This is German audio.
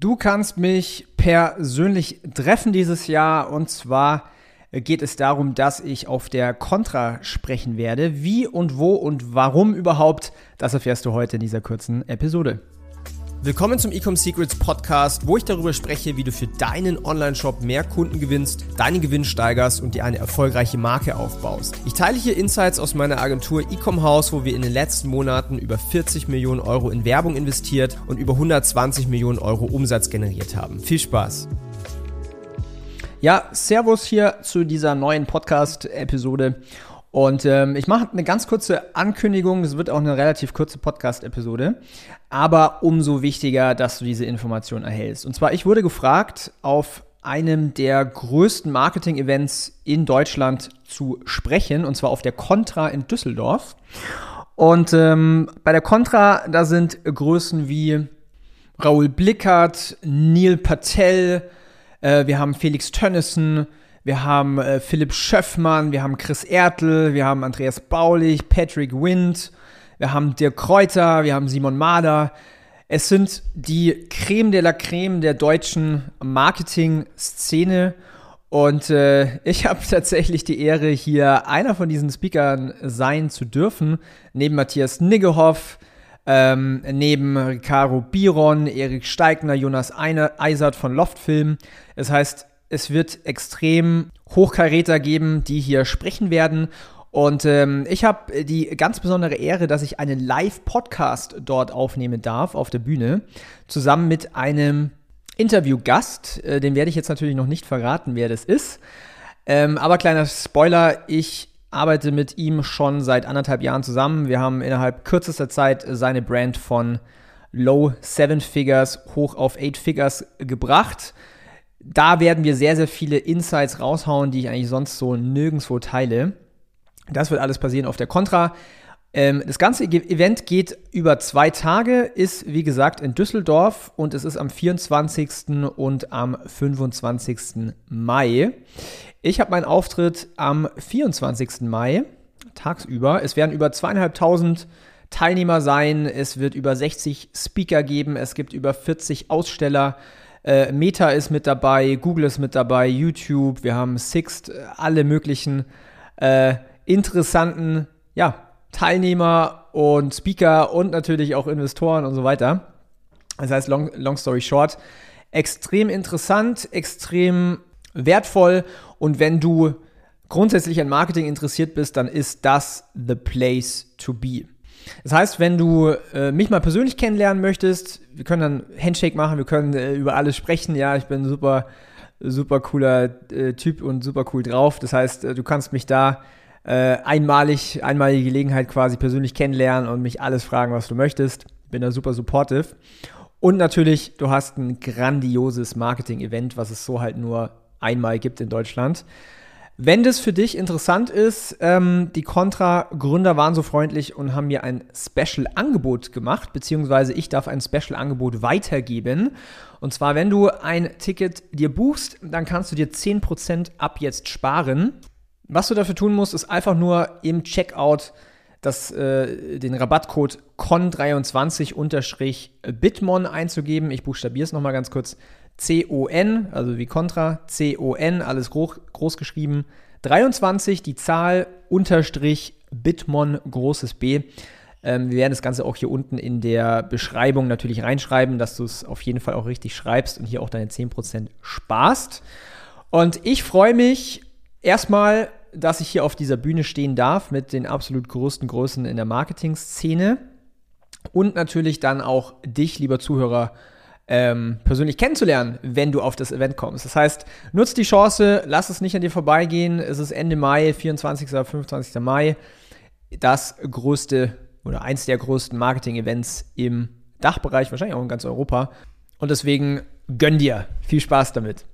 Du kannst mich persönlich treffen dieses Jahr und zwar geht es darum, dass ich auf der Contra sprechen werde. Wie und wo und warum überhaupt, das erfährst du heute in dieser kurzen Episode. Willkommen zum Ecom Secrets Podcast, wo ich darüber spreche, wie du für deinen Online-Shop mehr Kunden gewinnst, deinen Gewinn steigerst und dir eine erfolgreiche Marke aufbaust. Ich teile hier Insights aus meiner Agentur Ecom House, wo wir in den letzten Monaten über 40 Millionen Euro in Werbung investiert und über 120 Millionen Euro Umsatz generiert haben. Viel Spaß! Ja, Servus hier zu dieser neuen Podcast-Episode. Und ähm, ich mache eine ganz kurze Ankündigung. Es wird auch eine relativ kurze Podcast-Episode. Aber umso wichtiger, dass du diese Information erhältst. Und zwar, ich wurde gefragt, auf einem der größten Marketing-Events in Deutschland zu sprechen. Und zwar auf der Contra in Düsseldorf. Und ähm, bei der Contra, da sind Größen wie Raoul Blickert, Neil Patel, äh, wir haben Felix Tönnissen, wir haben äh, Philipp Schöffmann, wir haben Chris Ertl, wir haben Andreas Baulich, Patrick Wind, wir haben Dirk Kräuter, wir haben Simon Mader. Es sind die Creme de la Creme der deutschen Marketing-Szene. Und äh, ich habe tatsächlich die Ehre, hier einer von diesen Speakern sein zu dürfen. Neben Matthias Niggehoff, ähm, neben Ricardo Biron, Erik Steigner, Jonas Eisert von Loftfilm. Das heißt, es wird extrem Hochkaräter geben, die hier sprechen werden. Und ähm, ich habe die ganz besondere Ehre, dass ich einen Live-Podcast dort aufnehmen darf auf der Bühne, zusammen mit einem Interviewgast. Äh, den werde ich jetzt natürlich noch nicht verraten, wer das ist. Ähm, aber kleiner Spoiler, ich arbeite mit ihm schon seit anderthalb Jahren zusammen. Wir haben innerhalb kürzester Zeit seine Brand von Low Seven Figures hoch auf Eight Figures gebracht da werden wir sehr, sehr viele Insights raushauen, die ich eigentlich sonst so nirgendwo teile. Das wird alles passieren auf der Contra. Ähm, das ganze Event geht über zwei Tage, ist wie gesagt in Düsseldorf und es ist am 24. und am 25. Mai. Ich habe meinen Auftritt am 24. Mai, tagsüber. Es werden über zweieinhalbtausend Teilnehmer sein. Es wird über 60 Speaker geben. Es gibt über 40 Aussteller. Äh, Meta ist mit dabei, Google ist mit dabei, YouTube, wir haben Sixt, äh, alle möglichen äh, interessanten ja, Teilnehmer und Speaker und natürlich auch Investoren und so weiter. Das heißt, long, long story short, extrem interessant, extrem wertvoll und wenn du grundsätzlich an Marketing interessiert bist, dann ist das the place to be. Das heißt, wenn du äh, mich mal persönlich kennenlernen möchtest, wir können dann Handshake machen, wir können äh, über alles sprechen. Ja, ich bin super, super cooler äh, Typ und super cool drauf. Das heißt, äh, du kannst mich da äh, einmalig, einmalige Gelegenheit quasi persönlich kennenlernen und mich alles fragen, was du möchtest. Bin da super supportive. Und natürlich, du hast ein grandioses Marketing-Event, was es so halt nur einmal gibt in Deutschland. Wenn das für dich interessant ist, ähm, die Contra-Gründer waren so freundlich und haben mir ein Special-Angebot gemacht, beziehungsweise ich darf ein Special-Angebot weitergeben. Und zwar, wenn du ein Ticket dir buchst, dann kannst du dir 10% ab jetzt sparen. Was du dafür tun musst, ist einfach nur im Checkout das, äh, den Rabattcode CON23-Bitmon einzugeben. Ich buchstabiere es nochmal ganz kurz. C-O-N, also wie Contra, C-O-N, alles groß, groß geschrieben. 23, die Zahl unterstrich Bitmon, großes B. Ähm, wir werden das Ganze auch hier unten in der Beschreibung natürlich reinschreiben, dass du es auf jeden Fall auch richtig schreibst und hier auch deine 10% sparst. Und ich freue mich erstmal, dass ich hier auf dieser Bühne stehen darf mit den absolut größten Größen in der Marketing-Szene und natürlich dann auch dich, lieber Zuhörer, ähm, persönlich kennenzulernen, wenn du auf das Event kommst. Das heißt, nutzt die Chance, lass es nicht an dir vorbeigehen. Es ist Ende Mai, 24. oder 25. Mai, das größte oder eins der größten Marketing-Events im Dachbereich, wahrscheinlich auch in ganz Europa. Und deswegen gönn dir. Viel Spaß damit.